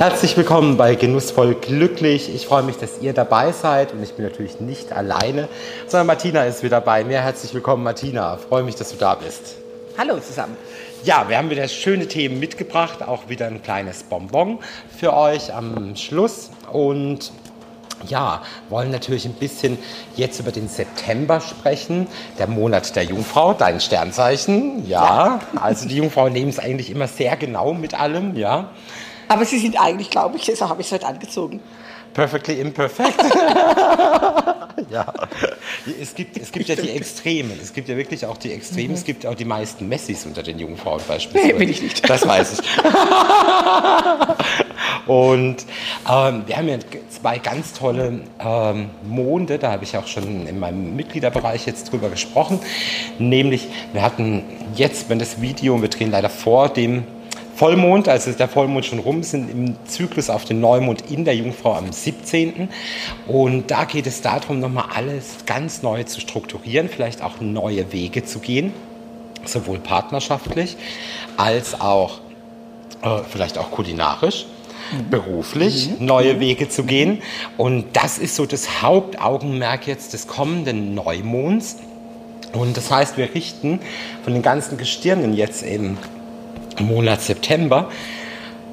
Herzlich willkommen bei Genussvoll Glücklich. Ich freue mich, dass ihr dabei seid und ich bin natürlich nicht alleine, sondern Martina ist wieder bei mir. Herzlich willkommen, Martina. Ich freue mich, dass du da bist. Hallo zusammen. Ja, wir haben wieder schöne Themen mitgebracht, auch wieder ein kleines Bonbon für euch am Schluss und ja, wollen natürlich ein bisschen jetzt über den September sprechen, der Monat der Jungfrau, dein Sternzeichen. Ja, ja. also die Jungfrauen nehmen es eigentlich immer sehr genau mit allem, ja. Aber sie sind eigentlich, glaube ich, so habe ich es heute angezogen. Perfectly imperfect. ja. Es gibt, es gibt ja die Extremen. Es gibt ja wirklich auch die Extremen. Mhm. Es gibt auch die meisten Messis unter den jungen Frauen beispielsweise. Nee, bin ich nicht. Das weiß ich. Und ähm, wir haben ja zwei ganz tolle ähm, Monde, da habe ich auch schon in meinem Mitgliederbereich jetzt drüber gesprochen. Nämlich, wir hatten jetzt, wenn das Video, wir drehen leider vor dem Vollmond, also ist der Vollmond schon rum, sind im Zyklus auf den Neumond in der Jungfrau am 17. Und da geht es darum, nochmal alles ganz neu zu strukturieren, vielleicht auch neue Wege zu gehen, sowohl partnerschaftlich als auch äh, vielleicht auch kulinarisch mhm. beruflich mhm. neue mhm. Wege zu gehen. Und das ist so das Hauptaugenmerk jetzt des kommenden Neumonds. Und das heißt, wir richten von den ganzen Gestirnen jetzt eben Monat September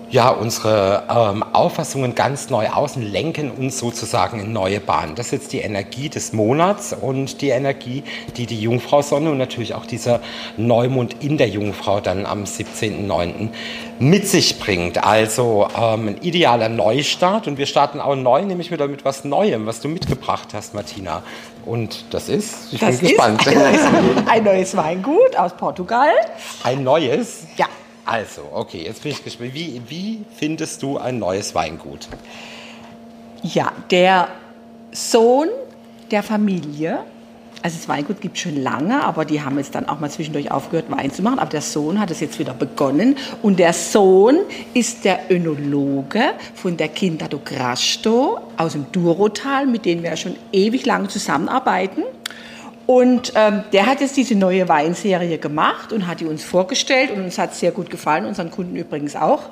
ja, unsere ähm, Auffassungen ganz neu aus und lenken uns sozusagen in neue Bahnen. Das ist jetzt die Energie des Monats und die Energie, die die Jungfrau Sonne und natürlich auch dieser Neumond in der Jungfrau dann am 17.09. mit sich bringt. Also ähm, ein idealer Neustart und wir starten auch neu, nämlich wieder mit was Neuem, was du mitgebracht hast, Martina. Und das ist, ich das bin gespannt. Ein neues, ein neues Weingut aus Portugal. Ein neues? Ja. Also, okay, jetzt bin ich gespannt. Wie, wie findest du ein neues Weingut? Ja, der Sohn der Familie, also das Weingut gibt es schon lange, aber die haben jetzt dann auch mal zwischendurch aufgehört, Wein zu machen. Aber der Sohn hat es jetzt wieder begonnen. Und der Sohn ist der Önologe von der Quinta do Grasto aus dem Durotal, mit denen wir schon ewig lang zusammenarbeiten. Und ähm, der hat jetzt diese neue Weinserie gemacht und hat die uns vorgestellt und uns hat es sehr gut gefallen, unseren Kunden übrigens auch.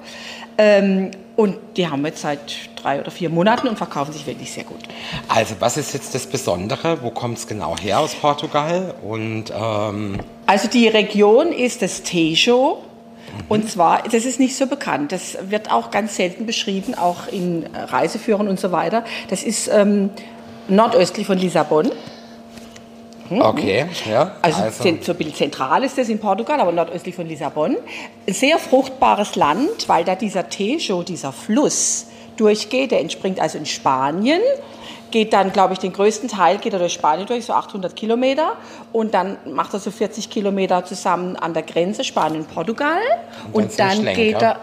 Ähm, und die haben wir jetzt seit drei oder vier Monaten und verkaufen sich wirklich sehr gut. Also was ist jetzt das Besondere? Wo kommt es genau her aus Portugal? Und, ähm also die Region ist das Tejo. Und zwar, das ist nicht so bekannt, das wird auch ganz selten beschrieben, auch in Reiseführern und so weiter. Das ist ähm, nordöstlich von Lissabon. Hm? Okay, ja. Also, also. so ein bisschen zentral ist das in Portugal, aber nordöstlich von Lissabon. Ein sehr fruchtbares Land, weil da dieser Tejo, dieser Fluss, durchgeht. Der entspringt also in Spanien geht dann, glaube ich, den größten Teil geht er durch Spanien durch, so 800 Kilometer. Und dann macht er so 40 Kilometer zusammen an der Grenze Spanien-Portugal. Und, und dann geht er,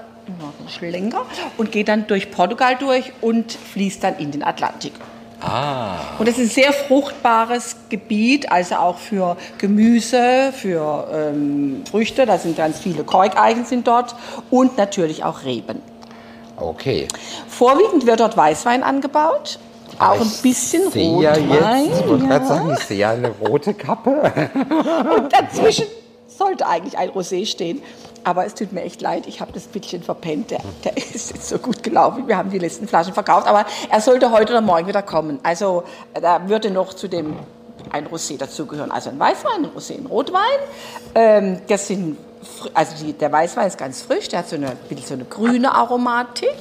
Schlenker, und geht dann durch Portugal durch und fließt dann in den Atlantik. Ah. Und es ist ein sehr fruchtbares Gebiet, also auch für Gemüse, für ähm, Früchte. Da sind ganz viele Korkeichen sind dort und natürlich auch Reben. Okay. Vorwiegend wird dort Weißwein angebaut. Auch ein bisschen Rotwein. Jetzt, ich wollte ja. gerade sagen, ich sehe eine rote Kappe. und dazwischen sollte eigentlich ein Rosé stehen. Aber es tut mir echt leid, ich habe das bisschen verpennt. Der, der, ist jetzt so gut gelaufen. Wir haben die letzten Flaschen verkauft. Aber er sollte heute oder morgen wieder kommen. Also da würde noch zu dem ein Rosé dazugehören. Also ein Weißwein, ein Rosé, ein Rotwein. Ähm, das sind, also die, der Weißwein ist ganz frisch. Der hat so eine, so eine grüne Aromatik.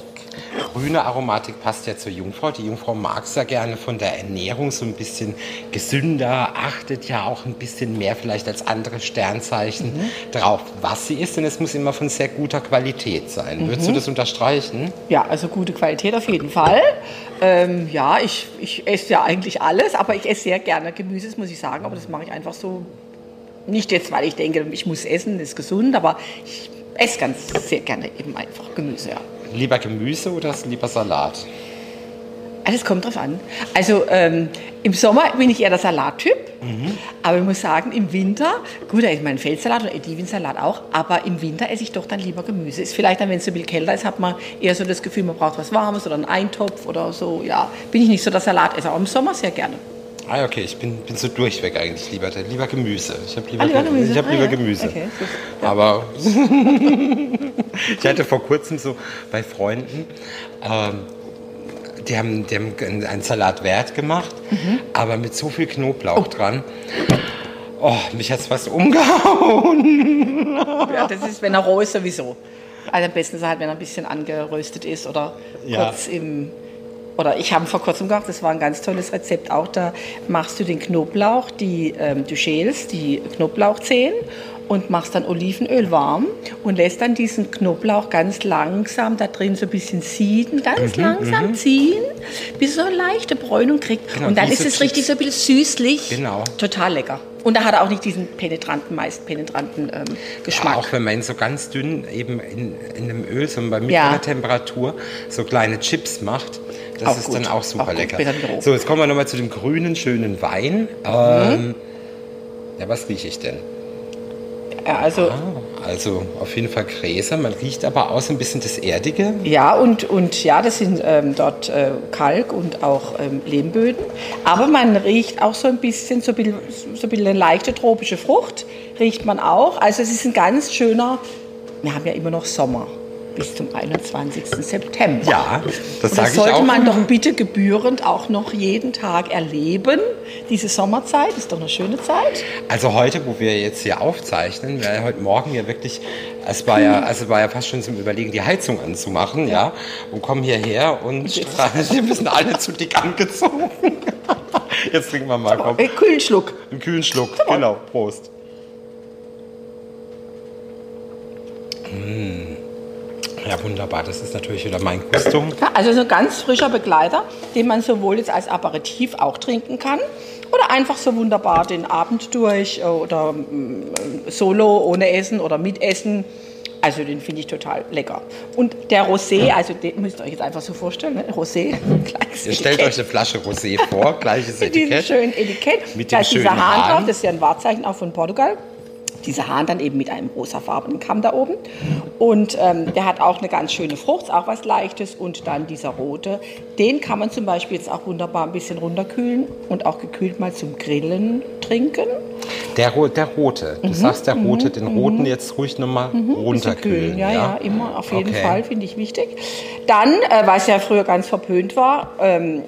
Grüne Aromatik passt ja zur Jungfrau. Die Jungfrau mag es ja gerne von der Ernährung so ein bisschen gesünder, achtet ja auch ein bisschen mehr vielleicht als andere Sternzeichen mhm. drauf, was sie isst. Denn es muss immer von sehr guter Qualität sein. Mhm. Würdest du das unterstreichen? Ja, also gute Qualität auf jeden Fall. Ähm, ja, ich, ich esse ja eigentlich alles, aber ich esse sehr gerne Gemüse, das muss ich sagen. Aber das mache ich einfach so. Nicht jetzt, weil ich denke, ich muss essen, ist gesund, aber ich esse ganz sehr gerne eben einfach Gemüse. Ja. Lieber Gemüse oder lieber Salat? Alles kommt drauf an. Also ähm, im Sommer bin ich eher der Salattyp, mhm. aber ich muss sagen, im Winter, gut, da ist mein Feldsalat oder Edivinsalat auch, aber im Winter esse ich doch dann lieber Gemüse. Ist vielleicht dann, wenn es so ein bisschen kälter ist, hat man eher so das Gefühl, man braucht was Warmes oder einen Eintopf oder so. Ja, bin ich nicht so der Salatesser, aber im Sommer sehr gerne. Ah, okay, ich bin, bin so durchweg eigentlich lieber, lieber Gemüse. Ich habe lieber, Ah, lieber Gemüse. Ich hab Ah, lieber ja. Gemüse. Okay. Ja. Aber ich hatte vor kurzem so bei Freunden, ähm, die haben, die haben einen Salat wert gemacht, Mhm. aber mit so viel Knoblauch dran. Oh, mich hat es fast umgehauen. Ja, das ist, wenn er roh ist, sowieso. Also am besten ist er halt, wenn er ein bisschen angeröstet ist oder Ja. kurz im. Oder ich habe vor kurzem gemacht, das war ein ganz tolles Rezept auch. Da machst du den Knoblauch, die, ähm, du schälst die Knoblauchzehen und machst dann Olivenöl warm und lässt dann diesen Knoblauch ganz langsam da drin so ein bisschen sieden, Mhm, ganz langsam ziehen, bis er so eine leichte Bräunung kriegt. Genau, und dann ist es richtig so ein bisschen süßlich. Genau. Total lecker. Und da hat er auch nicht diesen penetranten, meist penetranten ähm, Geschmack. Auch wenn man ihn so ganz dünn eben in, in einem Öl, so bei mittlerer Ja. Temperatur, so kleine Chips macht, das Auch ist gut. dann auch super Auch lecker. So, jetzt kommen wir nochmal zu dem grünen, schönen Wein. Mhm. Ähm, ja, was rieche ich denn? Also, Also auf jeden Fall Gräser, man riecht aber auch so ein bisschen das Erdige. ja, und, und ja, das sind ähm, dort äh, Kalk und auch ähm, Lehmböden. Aber man riecht auch so ein bisschen, so ein bisschen, so ein bisschen eine leichte tropische Frucht, riecht man auch. Also es ist ein ganz schöner, wir haben ja immer noch Sommer bis zum 21. September. Ja, das sage das ich sollte auch. man doch bitte gebührend auch noch jeden Tag erleben. Diese Sommerzeit ist doch eine schöne Zeit. Also heute, wo wir jetzt hier aufzeichnen, weil heute Morgen ja wirklich, es war ja, also war ja fast schon zum Überlegen, die Heizung anzumachen, ja, und kommen hierher und wir sind alle zu dick angezogen. Jetzt trinken wir mal, komm, Äh, kühlen Schluck. einen kühlen Schluck. Genau, Prost. Ja, wunderbar. Das ist natürlich wieder mein Gusto. Ja, also so ein ganz frischer Begleiter, den man sowohl jetzt als Aperitif auch trinken kann oder einfach so wunderbar den Abend durch äh, oder mm, solo ohne Essen oder mit Essen. Also den finde ich total lecker. Und der Rosé, also den müsst ihr euch jetzt einfach so vorstellen, ne? Rosé, kleines Ihr stellt Etikett. euch eine Flasche Rosé vor, gleiches Mit diesem Etikett. schönen Etikett. Mit da dem ist dieser schönen Hahn Hahn. drauf, das ist ja ein Wahrzeichen auch von Portugal. Dieser Hahn dann eben mit einem rosafarbenen Kamm da oben. Und ähm, der hat auch eine ganz schöne Frucht, auch was Leichtes. Und dann dieser rote, den kann man zum Beispiel jetzt auch wunderbar ein bisschen runterkühlen und auch gekühlt mal zum Grillen trinken. Der, der rote. Du sagst der rote, den roten jetzt ruhig nochmal runterkühlen. Mhm. Ja, ja, immer, auf jeden Okay. Fall, finde ich wichtig. Dann, äh, was ja früher ganz verpönt war, ähm,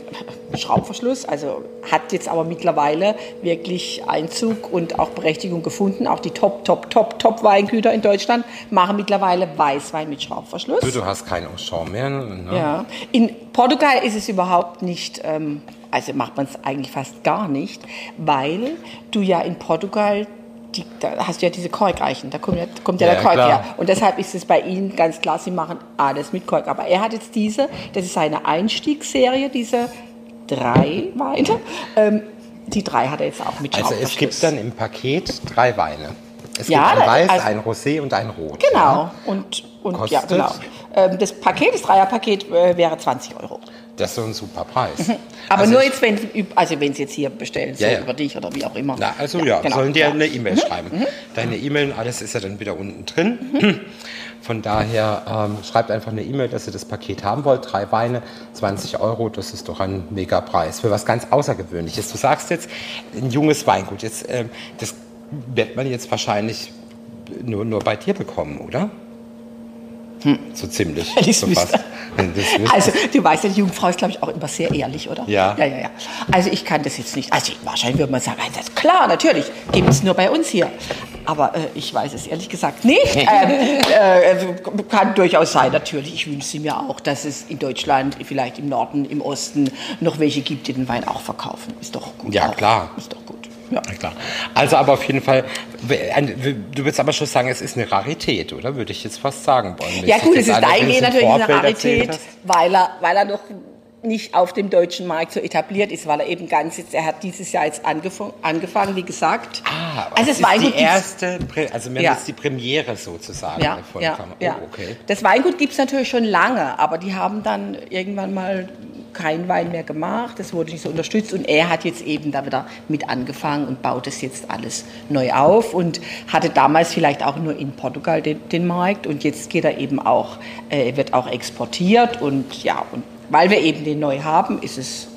Schraubverschluss, also hat jetzt aber mittlerweile wirklich Einzug und auch Berechtigung gefunden. Auch die Top, Top, Top, Top Weingüter in Deutschland machen mittlerweile Weißwein mit Schraubverschluss. Du, du hast keinen Auchan mehr. Ne? Ja. In Portugal ist es überhaupt nicht, ähm, also macht man es eigentlich fast gar nicht, weil du ja in Portugal, die, da hast du ja diese Korkeichen, da kommt ja, kommt ja, Ja, der Kork klar. her. Und deshalb ist es bei ihnen ganz klar, sie machen alles mit Kork. Aber er hat jetzt diese, das ist seine Einstiegsserie, diese drei Weine. Ähm, die drei hat er jetzt auch mit Also es gibt dann im Paket drei Weine. Es Ja, gibt ein Weiß, also- ein Rosé und ein Rot. Genau. Und, und ja, genau. Ähm, das Paket, das Dreierpaket, äh, wäre 20 Euro. Das ist so ein super Preis. Aber Also nur jetzt, wenn also wenn Sie jetzt hier bestellen, so Ja, ja. über dich oder wie auch immer. Na, also ja, genau, sollen dir ja. Mhm. eine E-Mail schreiben. Deine E-Mail und alles ist ja dann wieder unten drin. Von daher ähm, schreibt einfach eine E-Mail, dass ihr das Paket haben wollt. Drei Weine, 20 Euro, das ist doch ein mega Preis für was ganz Außergewöhnliches. Du sagst jetzt ein junges Weingut. Jetzt, ähm, das wird man jetzt wahrscheinlich nur, nur bei dir bekommen, oder? So ziemlich. So fast. Also, du weißt ja, die Jungfrau ist, glaube ich, auch immer sehr ehrlich, oder? Ja. Ja, ja, ja. Also, ich kann das jetzt nicht. Also, wahrscheinlich würde man sagen, das ist klar, natürlich, gibt es nur bei uns hier. Aber äh, ich weiß es ehrlich gesagt nicht. ähm, äh, kann durchaus sein, natürlich. Ich wünsche mir auch, dass es in Deutschland, vielleicht im Norden, im Osten, noch welche gibt, die den Wein auch verkaufen. Ist doch gut. Ja, auch. klar. Ist doch gut. Ja. Ja, klar. Also aber auf jeden Fall, du würdest aber schon sagen, es ist eine Rarität, oder? Würde ich jetzt fast sagen wollen. Ja gut, es ist dahingehend du natürlich eine Rarität, weil er, weil er noch nicht auf dem deutschen Markt so etabliert ist, weil er eben ganz jetzt, er hat dieses Jahr jetzt angefangen, angefangen wie gesagt. Ah, also das es Weingut ist die gibt's- erste, also wir haben Ja. jetzt die Premiere sozusagen ja, ja, Kammer. ja. Oh, okay. Das Weingut gibt es natürlich schon lange, aber die haben dann irgendwann mal keinen Wein mehr gemacht, das wurde nicht so unterstützt und er hat jetzt eben da wieder mit angefangen und baut es jetzt alles neu auf und hatte damals vielleicht auch nur in Portugal den, den Markt und jetzt geht er eben auch, äh, wird auch exportiert und ja, und weil wir eben den neu haben, ist es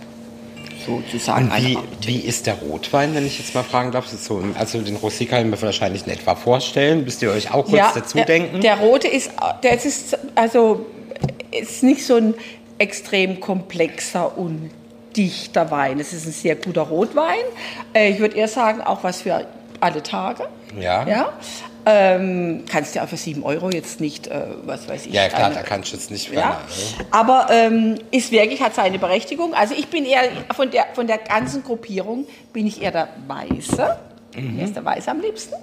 sozusagen. Und wie, wie ist der Rotwein, wenn ich jetzt mal fragen darf? So, also den Rosé kann ich mir wahrscheinlich in etwa vorstellen. Müsst ihr euch auch kurz ja, dazu denken? Der, der rote ist, der ist also ist nicht so ein extrem komplexer und dichter Wein. Es ist ein sehr guter Rotwein. Äh, ich würde eher sagen, auch was für alle Tage. Ja. ja? Ähm, kannst du ja auch für 7 Euro jetzt nicht, äh, was weiß ich. Ja, klar, eine, da kannst du jetzt nicht ja? ja. Aber ähm, ist wirklich, hat seine Berechtigung. Also ich bin eher, von der, von der ganzen Gruppierung bin ich eher der Weiße. Mhm. Mir ist der Weiße am liebsten.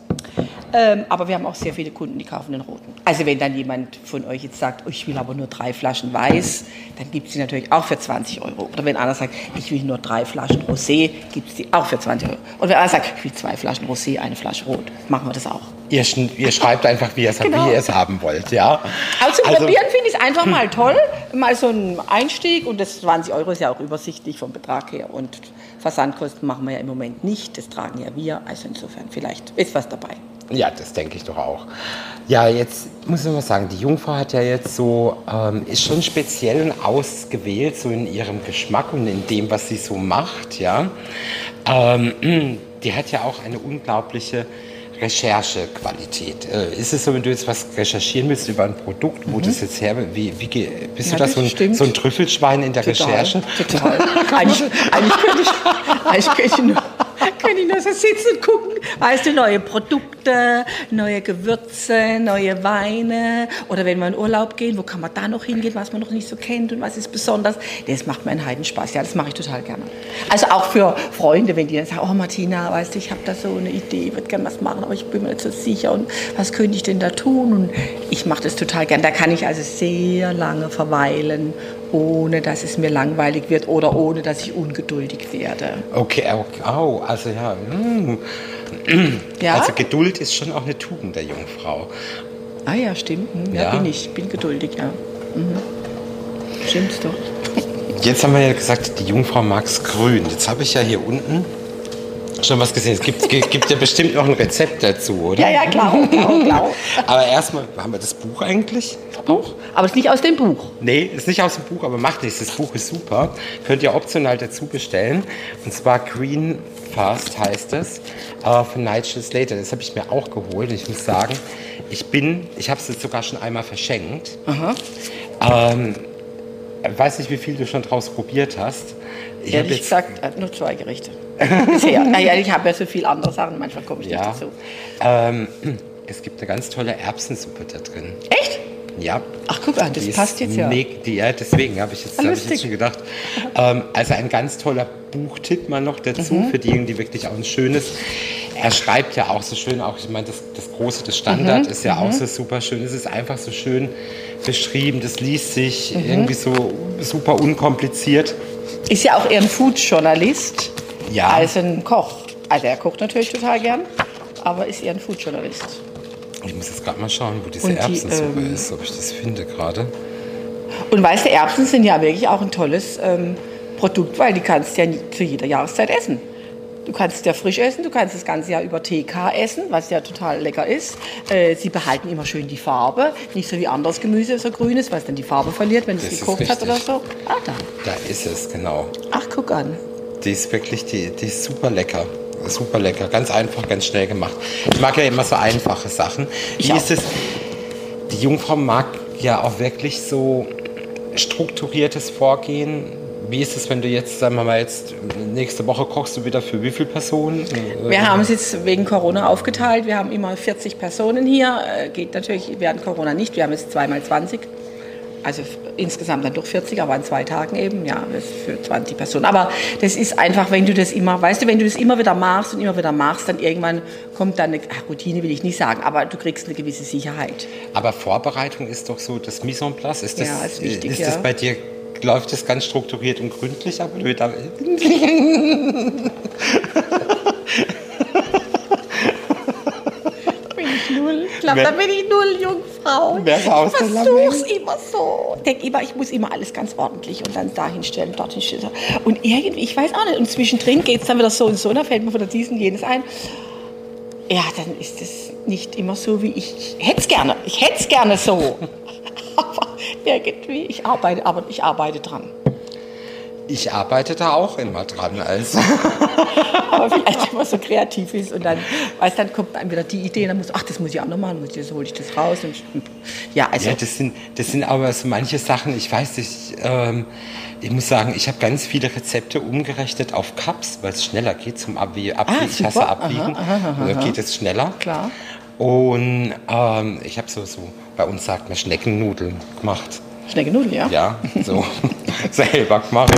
Ähm, aber wir haben auch sehr viele Kunden, die kaufen den roten. Also wenn dann jemand von euch jetzt sagt, oh, ich will aber nur drei Flaschen weiß, dann gibt es die natürlich auch für 20 Euro. Oder wenn einer sagt, ich will nur drei Flaschen Rosé, gibt es die auch für 20 Euro. Und wenn einer sagt, ich will zwei Flaschen Rosé, eine Flasche Rot, machen wir das auch. Ihr, ihr schreibt einfach, wie ihr es genau. haben wollt, ja? Also also, Probieren finde ich es einfach mal toll. Mal so ein Einstieg und das 20 Euro ist ja auch übersichtlich vom Betrag her. Und Versandkosten machen wir ja im Moment nicht, das tragen ja wir. Also insofern, vielleicht ist was dabei. Ja, das denke ich doch auch. Ja, jetzt muss ich mal sagen, die Jungfrau hat ja jetzt so, ähm, ist schon speziell und ausgewählt, so in ihrem Geschmack und in dem, was sie so macht, ja. Ähm, die hat ja auch eine unglaubliche Recherchequalität. Äh, ist es so, wenn du jetzt was recherchieren willst über ein Produkt, wo mhm. das jetzt her, wie, wie bist ja, du da so ein, so ein, Trüffelschwein in der total, Recherche? Total. eigentlich, eigentlich könnte ich, eigentlich könnte ich nur kann ich nur so sitzen und gucken. Weißt du, neue Produkte, neue Gewürze, neue Weine. Oder wenn wir in Urlaub gehen, wo kann man da noch hingehen, was man noch nicht so kennt und was ist besonders. Das macht mir einen Heidenspaß. Ja, das mache ich total gerne. Also auch für Freunde, wenn die dann sagen, oh Martina, weißt du, ich habe da so eine Idee, ich würde gerne was machen, aber ich bin mir nicht so sicher. Und was könnte ich denn da tun? Und ich mache das total gerne. Da kann ich also sehr lange verweilen ohne dass es mir langweilig wird oder ohne dass ich ungeduldig werde. Okay, oh, also ja. Mm. ja. Also Geduld ist schon auch eine Tugend der Jungfrau. Ah ja, stimmt. Hm, ja, ja. bin ich. Bin geduldig, ja. Mhm. Stimmt's doch. Jetzt haben wir ja gesagt, die Jungfrau mag es grün. Jetzt habe ich ja hier unten schon was gesehen. Es gibt, gibt ja bestimmt noch ein Rezept dazu, oder? Ja, ja, klar. klar, klar. Aber erstmal, haben wir das Buch eigentlich? Buch? Aber es ist nicht aus dem Buch. Nee, ist nicht aus dem Buch, aber macht nichts. Das Buch ist super. Könnt ihr optional dazu bestellen. Und zwar Green Fast heißt es, äh, von Nigel Slater. Das habe ich mir auch geholt. Und ich muss sagen, ich bin, ich habe es jetzt sogar schon einmal verschenkt. Aha. Ähm, weiß nicht, wie viel du schon draus probiert hast. Ich Ehrlich gesagt, äh, nur zwei Gerichte. Bisher. naja, ich habe ja so viele andere Sachen, manchmal komme ich ja. nicht dazu. Ähm, es gibt eine ganz tolle Erbsensuppe da drin. Echt? Ja. Ach, guck an, das passt jetzt ja. Ja, deswegen habe ich, jetzt, hab ich jetzt schon gedacht. Ähm, also ein ganz toller Buchtipp mal noch dazu, mhm. für diejenigen, die wirklich auch ein schönes. Er schreibt ja auch so schön, auch ich meine, das, das Große, das Standard mhm. ist ja mhm. auch so super schön. Es ist einfach so schön beschrieben, das liest sich mhm. irgendwie so super unkompliziert. Ist ja auch eher ein Food-Journalist ja. als ein Koch. Also er kocht natürlich total gern, aber ist eher ein Food-Journalist. Ich muss jetzt gerade mal schauen, wo diese die, Erbsensuppe ähm, ist, ob ich das finde gerade. Und weißt du, Erbsen sind ja wirklich auch ein tolles ähm, Produkt, weil die kannst du ja zu jeder Jahreszeit essen. Du kannst es ja frisch essen, du kannst das ganze Jahr über TK essen, was ja total lecker ist. Äh, sie behalten immer schön die Farbe, nicht so wie anderes Gemüse, so grün ist, weil es dann die Farbe verliert, wenn es gekocht hat oder so. Ah, da. Da ist es, genau. Ach, guck an. Die ist wirklich, die, die ist super lecker. Super lecker, ganz einfach, ganz schnell gemacht. Ich mag ja immer so einfache Sachen. Wie ist es? Die Jungfrau mag ja auch wirklich so strukturiertes Vorgehen. Wie ist es, wenn du jetzt, sagen wir mal, jetzt nächste Woche kochst du wieder für wie viele Personen? Wir haben es jetzt wegen Corona aufgeteilt. Wir haben immer 40 Personen hier. Äh, geht natürlich während Corona nicht. Wir haben jetzt zweimal 20 also insgesamt dann durch 40, aber an zwei Tagen eben, ja, für 20 Personen. Aber das ist einfach, wenn du das immer, weißt du, wenn du das immer wieder machst und immer wieder machst, dann irgendwann kommt dann eine ach, Routine, will ich nicht sagen, aber du kriegst eine gewisse Sicherheit. Aber Vorbereitung ist doch so das Mise en place. Ist das, ja, ist wichtig, ist ja. das bei dir, läuft das ganz strukturiert und gründlich ab? glaube, da bin ich null Jungfrau. Ich versuch's immer so. Denk immer, ich muss immer alles ganz ordentlich und dann dahin stellen, dorthin stellen. Und irgendwie, ich weiß auch nicht. Und zwischendrin geht es dann wieder so und so, da fällt mir wieder diesen jenes ein. Ja, dann ist es nicht immer so, wie ich, ich hätte es gerne. Ich hätte es gerne so. aber irgendwie, ich arbeite, aber ich arbeite dran. Ich arbeite da auch immer dran. Also. Aber vielleicht, wenn man so kreativ ist und dann, weißt, dann kommt einem wieder die Idee, dann muss, ach, das muss ich auch noch machen, das hole ich das raus. Und, ja, also. Ja, das sind, das sind aber so manche Sachen, ich weiß nicht, ähm, ich muss sagen, ich habe ganz viele Rezepte umgerechnet auf Cups, weil es schneller geht zum Abwiegen. Abwie Ah, ich hasse. Abwiegen. Aha, aha, aha, Da geht es schneller. Klar. Und ähm, ich habe so, so, bei uns sagt man Schneckennudeln gemacht. Schneckennudeln, ja? Ja, so selber gemacht.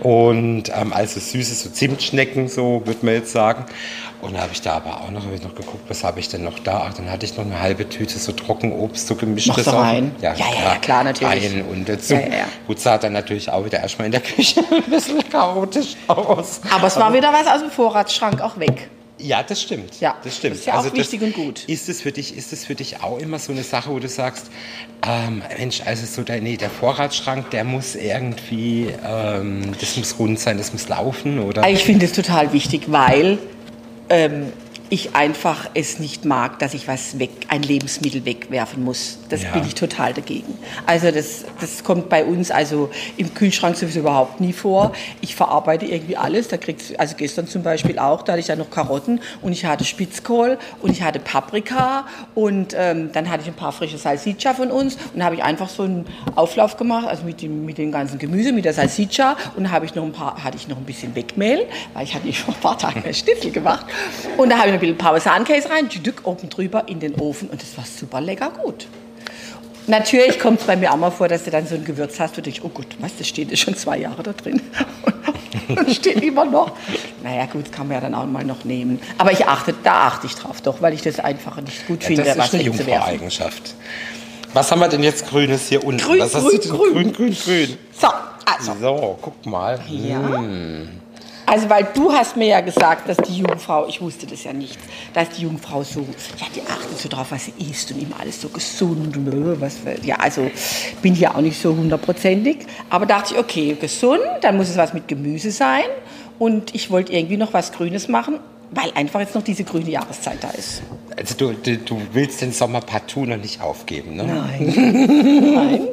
Und ähm, also süße, so Zimtschnecken, so würde man jetzt sagen. Und da habe ich da aber auch noch, hab ich noch geguckt, was habe ich denn noch da? Ach, dann hatte ich noch eine halbe Tüte so Trockenobst, so gemischtes. Noch so rein? Ja, ja, ja, klar, natürlich. Rein und dazu. Ja, ja, ja. Gut, sah dann natürlich auch wieder erstmal in der Küche ein bisschen chaotisch aus. Aber es war wieder was aus dem Vorratsschrank auch weg. Ja, das stimmt. Ja, das stimmt. das ist ja auch wichtig und gut. Ist es für dich, ist es für dich auch immer so eine Sache, wo du sagst, ähm, Mensch, also so der, nee, der Vorratsschrank, der muss irgendwie, ähm, das muss rund sein, das muss laufen, oder? Ich finde es total wichtig, weil ähm, ich einfach es nicht mag, dass ich was weg, ein Lebensmittel wegwerfen muss. Das Ja. bin ich total dagegen. Also das, das kommt bei uns also im Kühlschrank sowieso überhaupt nie vor. Ich verarbeite irgendwie alles. Da kriegst, also gestern zum Beispiel auch, da hatte ich dann noch Karotten und ich hatte Spitzkohl und ich hatte Paprika und ähm, dann hatte ich ein paar frische Salsiccia von uns und habe ich einfach so einen Auflauf gemacht, also mit dem, mit dem ganzen Gemüse, mit der Salsiccia und da habe ich noch ein paar, hatte ich noch ein bisschen Wegmehl, weil ich hatte nicht schon ein paar Tage mehr Stiftel gemacht und da habe ich bisschen Parmesankäse rein, oben drüber in den Ofen und das war super lecker gut. Natürlich kommt es bei mir auch mal vor, dass du dann so ein Gewürz hast und denkst, oh gut, was, das steht ja schon zwei Jahre da drin. Und steht immer noch. Naja, gut, kann man ja dann auch mal noch nehmen. Aber ich achte, da achte ich drauf doch, weil ich das einfach nicht gut ja, finde, das ist eine. Jungfrau-Eigenschaft. Was haben wir denn jetzt Grünes hier unten? Grün, Was grün, du grün. grün, grün, grün. So, also, So, guck mal. ja. Also, weil du hast mir ja gesagt, dass die Jungfrau, ich wusste das ja nicht, dass die Jungfrau so, ja, die achtet so drauf, was sie isst und immer alles so gesund und was, ja, also bin hier auch nicht so hundertprozentig. Aber dachte ich, okay, gesund, dann muss es was mit Gemüse sein. Und ich wollte irgendwie noch was Grünes machen, weil einfach jetzt noch diese grüne Jahreszeit da ist. Also du, du, du willst den Sommer partout noch nicht aufgeben, ne? Nein. Nein.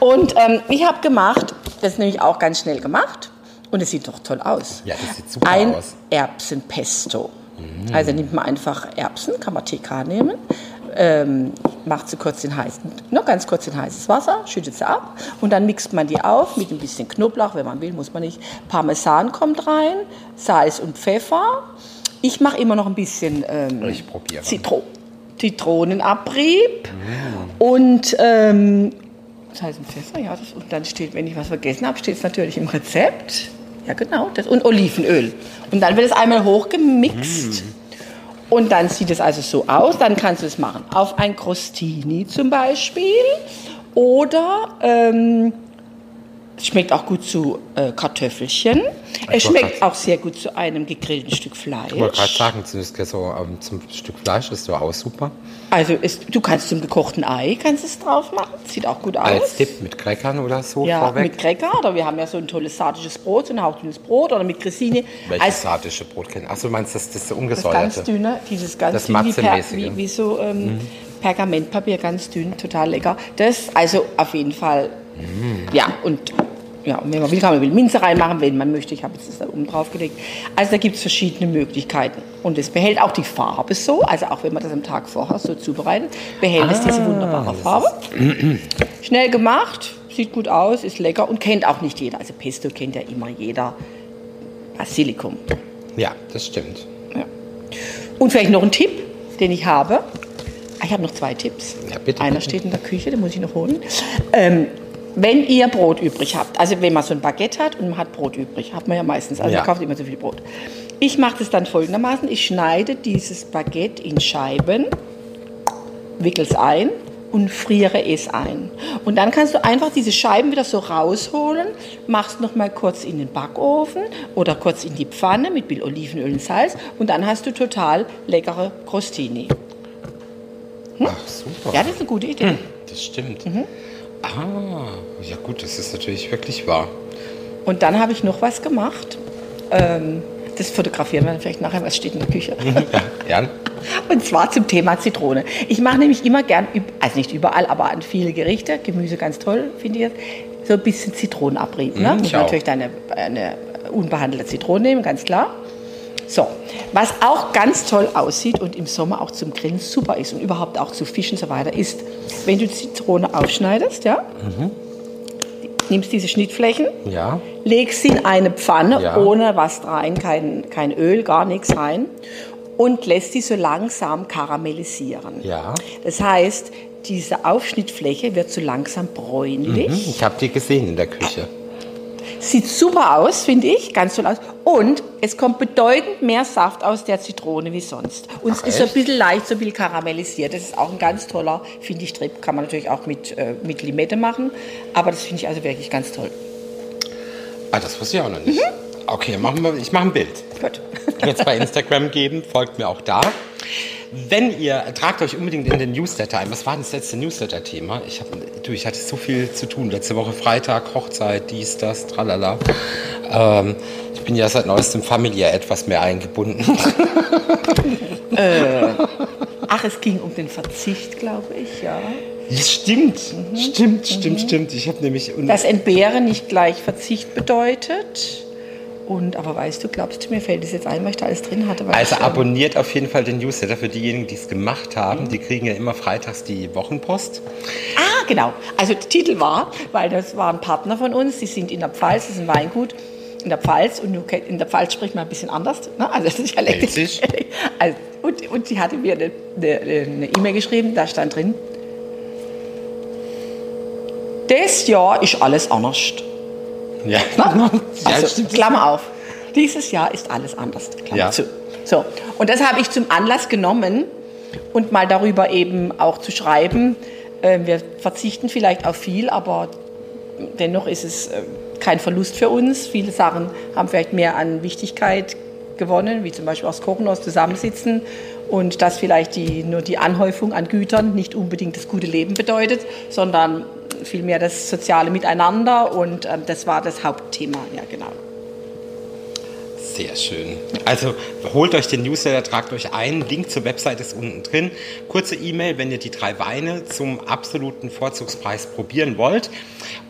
Und ähm, ich habe gemacht, das ist nämlich auch ganz schnell gemacht und es sieht doch toll aus. Ja, das sieht super Ein aus. Erbsenpesto. Also nimmt man einfach Erbsen, kann man TK nehmen, ähm, macht sie kurz in heißen, noch ganz kurz in heißes Wasser, schüttet sie ab und dann mixt man die auf mit ein bisschen Knoblauch, wenn man will, muss man nicht. Parmesan kommt rein, Salz und Pfeffer. Ich mache immer noch ein bisschen ähm, Ich. Zitro Zitronenabrieb und ähm, das heißt ein Pfeffer, ja, das, und dann steht, wenn ich was vergessen habe, steht es natürlich im Rezept. Ja, genau, das, und Olivenöl. Und dann wird es einmal hochgemixt. Und dann sieht es also so aus, dann kannst du es machen. Auf ein Crostini zum Beispiel. Oder ähm, schmeckt auch gut zu äh, Kartoffelchen. Es schmeckt auch sehr gut zu einem gegrillten Stück Fleisch. Ich wollte gerade sagen, zum, so, ähm, zum Stück Fleisch ist doch auch super. Also es, du kannst zum gekochten Ei kannst es drauf machen. Sieht auch gut aus. Als Tipp mit Crackern oder so ja, vorweg. mit Cracker oder wir haben ja so ein tolles sardisches Brot, so ein hauchdünnes Brot oder mit Grissini. Welches Als sardische Brot kennen? Achso, du meinst das, das das ungesäuerte? ganz dünne, dieses ganz Das dünn wie, per, wie, wie so ähm, Pergamentpapier, ganz dünn, total lecker. Das also auf jeden Fall, ja und ja, wenn man will, kann man will Minze reinmachen, wenn man möchte. Ich habe jetzt das da oben drauf gelegt. Also da gibt es verschiedene Möglichkeiten. Und es behält auch die Farbe so, also auch wenn man das am Tag vorher so zubereitet, behält es diese wunderbare Farbe. Schnell gemacht, sieht gut aus, ist lecker und kennt auch nicht jeder. Also Pesto kennt ja immer jeder. Basilikum. Ja, das stimmt. Ja. Und vielleicht noch ein Tipp, den ich habe. Ah, Ich habe noch zwei Tipps. Ja, bitte, Einer bitte. steht in der Küche, den muss ich noch holen. Ähm, wenn ihr Brot übrig habt, also wenn man so ein Baguette hat und man hat Brot übrig, hat man ja meistens, also Ja. man kauft immer so viel Brot. Ich mache das dann folgendermaßen, ich schneide dieses Baguette in Scheiben, wickel es ein und friere es ein. Und dann kannst du einfach diese Scheiben wieder so rausholen, machst noch mal kurz in den Backofen oder kurz in die Pfanne mit viel Olivenöl und Salz und dann hast du total leckere Crostini. Ach, super. Ja, das ist eine gute Idee. Das stimmt. Mhm. Ah, ja gut, das ist natürlich wirklich wahr. Und dann habe ich noch was gemacht. Ähm, das fotografieren wir dann vielleicht nachher, was steht in der Küche. Ja, Und zwar zum Thema Zitrone. Ich mache nämlich immer gern, also nicht überall, aber an viele Gerichte, Gemüse ganz toll, finde ich jetzt, so ein bisschen Zitronenabrieb. Ne? Mhm, Muss natürlich eine, eine unbehandelte Zitrone nehmen, ganz klar. So, was auch ganz toll aussieht und im Sommer auch zum Grillen super ist und überhaupt auch zu Fischen und so weiter, ist, wenn du die Zitrone aufschneidest, ja, Mhm. nimmst diese Schnittflächen, Ja. legst sie in eine Pfanne Ja. ohne was rein, kein, kein Öl, gar nichts rein und lässt die so langsam karamellisieren. Ja. Das heißt, diese Aufschnittfläche wird so langsam bräunlich. Hm, Ich habe die gesehen in der Küche. Sieht super aus, finde ich, ganz toll aus. Und es kommt bedeutend mehr Saft aus der Zitrone wie sonst. Und es Ach, ist so ein bisschen leicht, so ein bisschen karamellisiert. Das ist auch ein ganz toller, finde ich, Trip. Kann man natürlich auch mit, äh, mit Limette machen. Aber das finde ich also wirklich ganz toll. Ah, das wusste ich auch noch nicht. Okay, machen wir, ich mache ein Bild. Gut. Jetzt bei Instagram geben, folgt mir auch da. Wenn ihr, tragt euch unbedingt in den Newsletter ein. Was war denn das letzte Newsletter-Thema? Ich, hab, du, ich hatte so viel zu tun. Letzte Woche Freitag, Hochzeit, dies, das, tralala. Ähm, ich bin ja seit neuestem familiär etwas mehr eingebunden. Ach, es ging um den Verzicht, glaube ich, ja. Stimmt, stimmt, stimmt, stimmt. Ich habe nämlich... Dass Entbehren nicht gleich Verzicht bedeutet. Und, aber weißt du, glaubst du, mir fällt es jetzt ein, weil ich da alles drin hatte? Also ich, abonniert auf jeden Fall den Newsletter für diejenigen, die es gemacht haben. Die kriegen ja immer freitags die Wochenpost. Ah, genau. Also der Titel war, weil das war ein Partner von uns, die sind in der Pfalz, das ist ein Weingut in der Pfalz und in der Pfalz spricht man ein bisschen anders. Ne? Also das ist ja Pfälzisch. Also, und, und sie hatte mir eine E-Mail geschrieben, da stand drin, das Jahr ist alles anders. Ja, Ne? ja Also, stimmt. Klammer auf. Dieses Jahr ist alles anders. Klammer Ja. zu. So. Und das habe ich zum Anlass genommen und mal darüber eben auch zu schreiben. Äh, wir verzichten vielleicht auf viel, aber dennoch ist es äh, kein Verlust für uns. Viele Sachen haben vielleicht mehr an Wichtigkeit gewonnen, wie zum Beispiel aus Kochen, aus Zusammensitzen und dass vielleicht die, nur die Anhäufung an Gütern nicht unbedingt das gute Leben bedeutet, sondern vielmehr das soziale Miteinander und ähm, das war das Hauptthema, ja genau. Sehr schön. Also holt euch den Newsletter, tragt euch ein. Link zur Website ist unten drin. Kurze E-Mail, wenn ihr die drei Weine zum absoluten Vorzugspreis probieren wollt.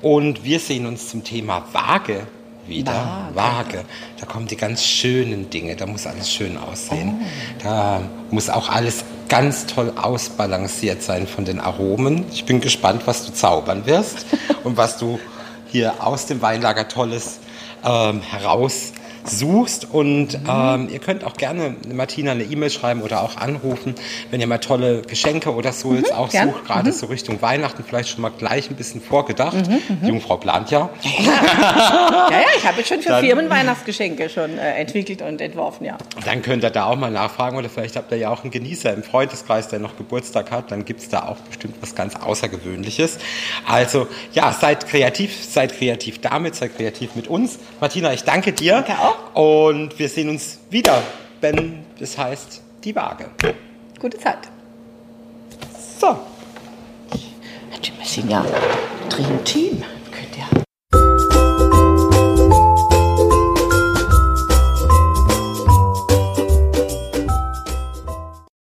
Und wir sehen uns zum Thema Waage wieder. Waage. Da kommen die ganz schönen Dinge. Da muss alles schön aussehen. Da muss auch alles ganz toll ausbalanciert sein von den Aromen. Ich bin gespannt, was du zaubern wirst und was du hier aus dem Weinlager Tolles ähm, heraus suchst und ähm, ihr könnt auch gerne Martina eine E-Mail schreiben oder auch anrufen, wenn ihr mal tolle Geschenke oder so jetzt auch gern. sucht, gerade so Richtung Weihnachten, vielleicht schon mal gleich ein bisschen vorgedacht. Die Jungfrau plant ja. Ja, ja, ich habe jetzt schon für Dann- Firmen Weihnachtsgeschenke schon äh, entwickelt und entworfen, ja. Dann könnt ihr da auch mal nachfragen oder vielleicht habt ihr ja auch einen Genießer im Freundeskreis, der noch Geburtstag hat, dann gibt es da auch bestimmt was ganz Außergewöhnliches. Also ja, seid kreativ, seid kreativ damit, seid kreativ mit uns. Martina, ich danke dir. Danke auch. Und wir sehen uns wieder, wenn es heißt die Waage. Gute Zeit. So. Wir sind ja Dream Team.